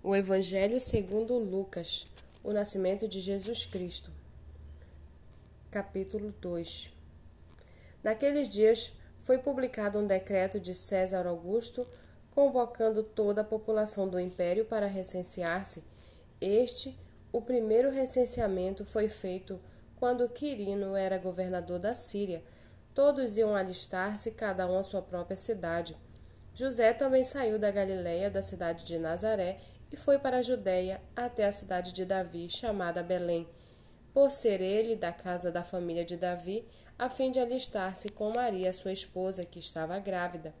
O Evangelho segundo Lucas, o nascimento de Jesus Cristo. Capítulo 2. Naqueles dias foi publicado um decreto de César Augusto convocando toda a população do império para recensear-se. Este, o primeiro recenseamento foi feito quando Quirino era governador da Síria. Todos iam alistar-se, cada um à sua própria cidade. José também saiu da Galiléia, da cidade de Nazaré, e foi para a Judéia até a cidade de Davi, chamada Belém, por ser ele da casa da família de Davi, a fim de alistar-se com Maria, sua esposa, que estava grávida.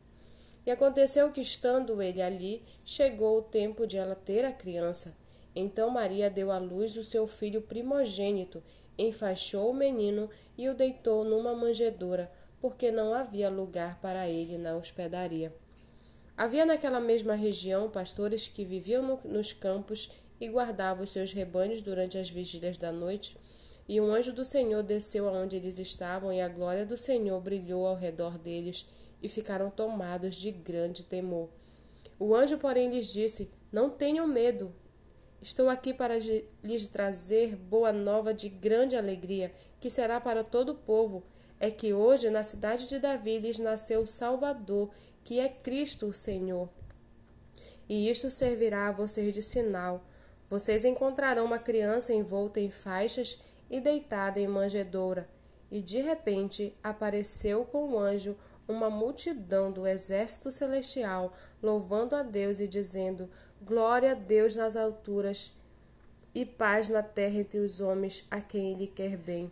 E aconteceu que, estando ele ali, chegou o tempo de ela ter a criança. Então Maria deu à luz o seu filho primogênito, enfaixou o menino e o deitou numa manjedoura, porque não havia lugar para ele na hospedaria. Havia naquela mesma região pastores que viviam no, nos campos e guardavam os seus rebanhos durante as vigílias da noite. E um anjo do Senhor desceu aonde eles estavam, e a glória do Senhor brilhou ao redor deles, e ficaram tomados de grande temor. O anjo, porém, lhes disse: Não tenham medo. Estou aqui para lhes trazer boa nova de grande alegria, que será para todo o povo é que hoje na cidade de Davi lhes nasceu o Salvador, que é Cristo o Senhor. E isto servirá a vocês de sinal. Vocês encontrarão uma criança envolta em faixas e deitada em manjedoura. E de repente apareceu com o anjo uma multidão do exército celestial, louvando a Deus e dizendo: Glória a Deus nas alturas e paz na terra entre os homens a quem Ele quer bem.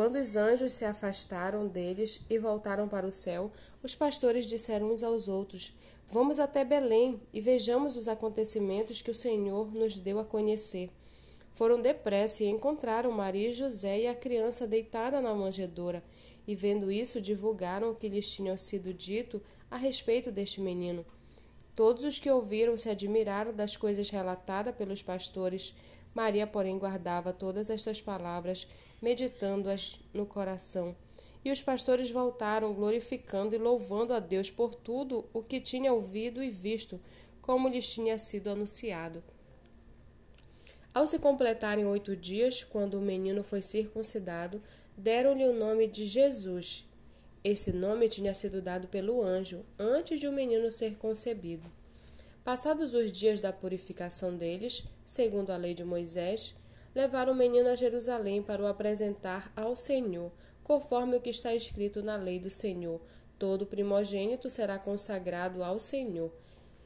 Quando os anjos se afastaram deles e voltaram para o céu, os pastores disseram uns aos outros: Vamos até Belém e vejamos os acontecimentos que o Senhor nos deu a conhecer. Foram depressa e encontraram Maria e José e a criança deitada na manjedoura, e vendo isso, divulgaram o que lhes tinha sido dito a respeito deste menino. Todos os que ouviram se admiraram das coisas relatadas pelos pastores. Maria, porém, guardava todas estas palavras meditando-as no coração. E os pastores voltaram, glorificando e louvando a Deus por tudo o que tinha ouvido e visto, como lhes tinha sido anunciado. Ao se completarem oito dias, quando o menino foi circuncidado, deram-lhe o nome de Jesus. Esse nome tinha sido dado pelo anjo antes de o menino ser concebido. Passados os dias da purificação deles, segundo a lei de Moisés, levaram o menino a Jerusalém para o apresentar ao Senhor, conforme o que está escrito na lei do Senhor: todo primogênito será consagrado ao Senhor.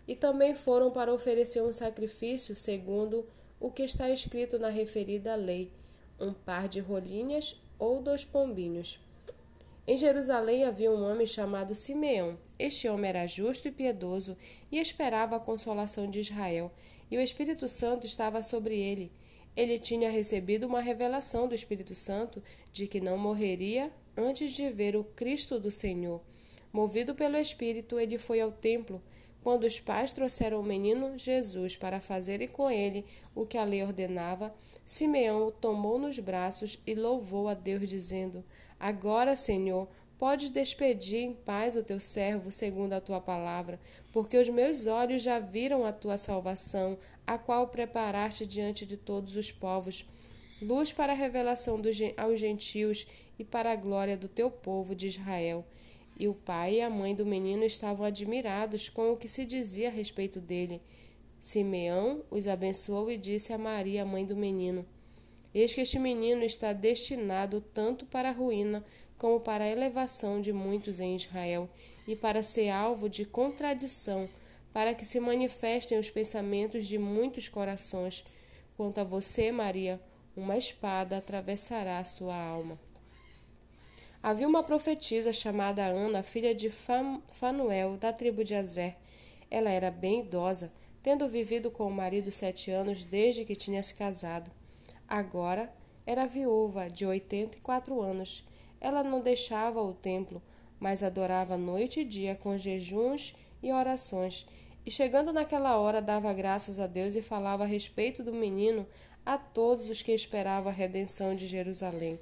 E também foram para oferecer um sacrifício segundo o que está escrito na referida lei: um par de rolinhas ou dois pombinhos. Em Jerusalém havia um homem chamado Simeão. Este homem era justo e piedoso e esperava a consolação de Israel, e o Espírito Santo estava sobre ele ele tinha recebido uma revelação do Espírito Santo de que não morreria antes de ver o Cristo do Senhor. Movido pelo Espírito, ele foi ao templo quando os pais trouxeram o menino Jesus para fazerem com ele o que a lei ordenava. Simeão o tomou nos braços e louvou a Deus, dizendo: Agora, Senhor, Podes despedir em paz o teu servo, segundo a tua palavra, porque os meus olhos já viram a tua salvação, a qual preparaste diante de todos os povos, luz para a revelação dos, aos gentios e para a glória do teu povo de Israel. E o pai e a mãe do menino estavam admirados com o que se dizia a respeito dele. Simeão os abençoou e disse a Maria, mãe do menino: Eis que este menino está destinado tanto para a ruína como para a elevação de muitos em Israel, e para ser alvo de contradição, para que se manifestem os pensamentos de muitos corações. Quanto a você, Maria, uma espada atravessará a sua alma. Havia uma profetisa chamada Ana, filha de Fanuel, da tribo de Azer. Ela era bem idosa, tendo vivido com o marido sete anos desde que tinha se casado. Agora era viúva de oitenta e quatro anos ela não deixava o templo, mas adorava noite e dia com jejuns e orações. E chegando naquela hora, dava graças a Deus e falava a respeito do menino a todos os que esperavam a redenção de Jerusalém.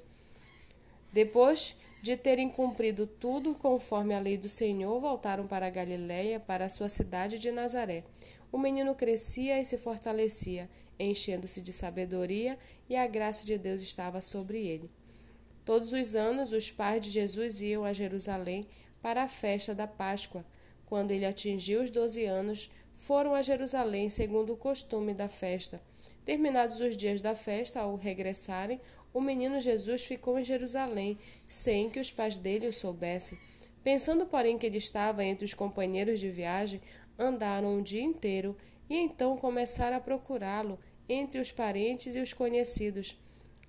Depois de terem cumprido tudo conforme a lei do Senhor, voltaram para Galiléia, para a sua cidade de Nazaré. o menino crescia e se fortalecia, enchendo-se de sabedoria, e a graça de Deus estava sobre ele. Todos os anos, os pais de Jesus iam a Jerusalém para a festa da Páscoa. Quando ele atingiu os doze anos, foram a Jerusalém segundo o costume da festa. Terminados os dias da festa, ao regressarem, o menino Jesus ficou em Jerusalém, sem que os pais dele o soubessem. Pensando, porém, que ele estava entre os companheiros de viagem, andaram o dia inteiro e então começaram a procurá-lo entre os parentes e os conhecidos.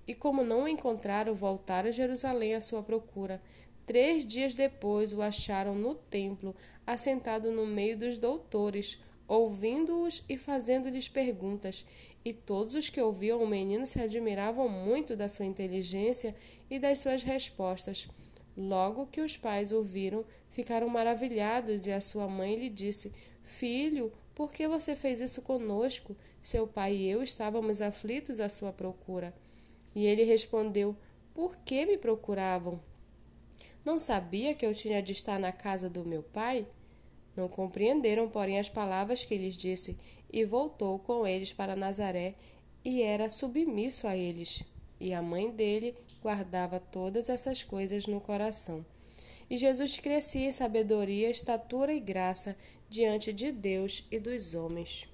E como não o encontraram, voltaram a Jerusalém à sua procura. Três dias depois o acharam no templo, assentado no meio dos doutores, ouvindo-os e fazendo-lhes perguntas. E todos os que ouviam o menino se admiravam muito da sua inteligência e das suas respostas. Logo que os pais ouviram, ficaram maravilhados, e a sua mãe lhe disse: Filho, por que você fez isso conosco? Seu pai e eu estávamos aflitos à sua procura. E ele respondeu: Por que me procuravam? Não sabia que eu tinha de estar na casa do meu pai? Não compreenderam, porém, as palavras que lhes disse, e voltou com eles para Nazaré, e era submisso a eles. E a mãe dele guardava todas essas coisas no coração. E Jesus crescia em sabedoria, estatura e graça diante de Deus e dos homens.